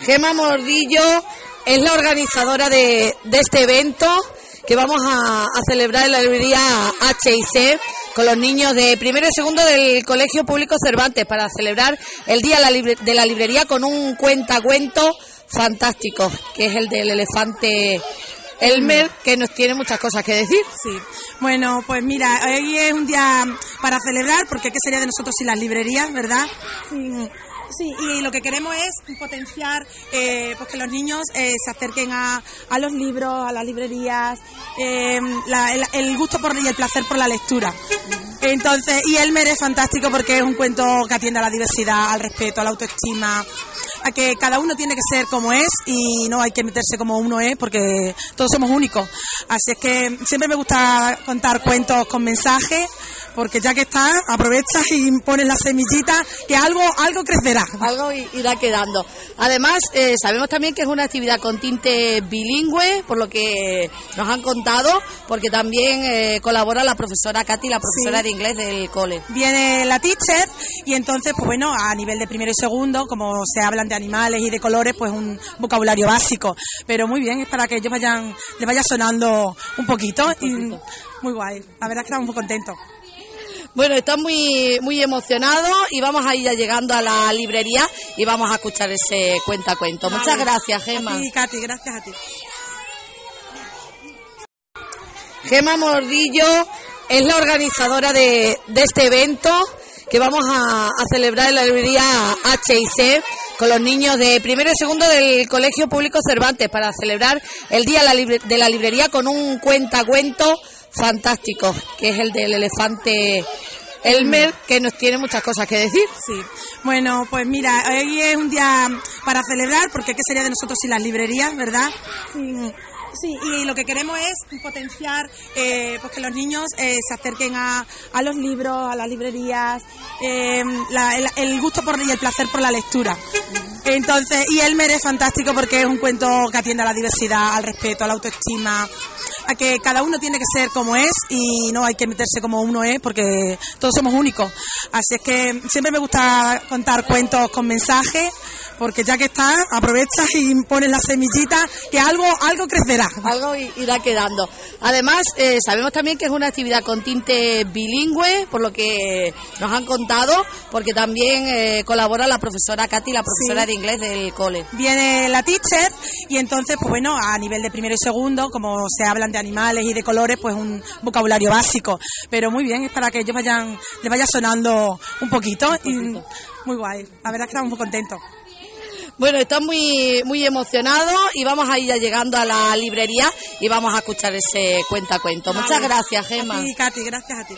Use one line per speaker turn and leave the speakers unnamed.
Gema Mordillo es la organizadora de, de este evento que vamos a, a celebrar en la librería HIC con los niños de primero y segundo del Colegio Público Cervantes para celebrar el Día de la Libre- de la Librería con un cuentacuento fantástico, que es el del elefante Elmer, que nos tiene muchas cosas que decir.
Sí. Bueno, pues mira, hoy es un día para celebrar, porque ¿qué sería de nosotros sin las librerías, verdad? Sí. Sí, y lo que queremos es potenciar eh, pues que los niños eh, se acerquen a, a los libros, a las librerías, eh, la- el, el gusto por y el placer por la lectura. Entonces, y Elmer es fantástico porque es un cuento que atiende a la diversidad, al respeto, a la autoestima, a que cada uno tiene que ser como es y no hay que meterse como uno es porque todos somos únicos. Así es que siempre me gusta contar cuentos con mensajes porque ya que está, aprovechas y pones la semillita que algo, algo crecerá.
Algo irá quedando. Además, eh, sabemos también que es una actividad con tinte bilingüe, por lo que nos han contado, porque también eh, colabora la profesora Katy, la profesora
Sí.
de inglés del cole.
Viene la teacher y entonces, pues bueno, a nivel de primero y segundo, como se hablan de animales y de colores, pues un vocabulario básico. Pero muy bien, es para que ellos vayan, les vaya sonando un poquito. y muy guay. La verdad es que estamos muy contentos.
Bueno, están muy, muy emocionados y vamos a ir ya llegando a la librería y vamos a escuchar ese cuentacuento. Muchas
Vale.
gracias, Gema.
A ti, Katy, gracias a ti.
Gema Mordillo es la organizadora de, de este evento que vamos a, a celebrar en la librería HIC con los niños de primero y segundo del Colegio Público Cervantes para celebrar el Día de la, Libre- de la Librería con un cuentacuento fantástico, que es el del elefante Elmer, que nos tiene muchas cosas que decir.
Sí. Bueno, pues mira, hoy es un día para celebrar, porque ¿qué sería de nosotros sin las librerías, verdad? Sí. Sí, y lo que queremos es potenciar eh, pues que los niños eh, se acerquen a, a los libros, a las librerías, eh, la- el, el gusto por y el placer por la lectura. Entonces, y Elmer es fantástico porque es un cuento que atiende a la diversidad, al respeto, a la autoestima, a que cada uno tiene que ser como es y no hay que meterse como uno es porque todos somos únicos. Así es que siempre me gusta contar cuentos con mensajes porque ya que está, aprovechas y pones la semillita que algo, algo crecerá.
Algo irá quedando. Además, eh, sabemos también que es una actividad con tinte bilingüe, por lo que nos han contado, porque también eh, colabora la profesora Katy, la profesora
Sí.
de inglés del cole.
Viene la teacher y entonces, pues bueno, a nivel de primero y segundo, como se hablan de animales y de colores, pues un vocabulario básico. Pero muy bien, es para que ellos vayan, les vaya sonando un poquito. y muy guay. La verdad es que estamos muy contentos.
Bueno, están muy, muy emocionados y vamos a ir ya llegando a la librería y vamos a escuchar ese cuentacuento. Muchas gracias, Gema.
A ti, Katy, gracias a ti.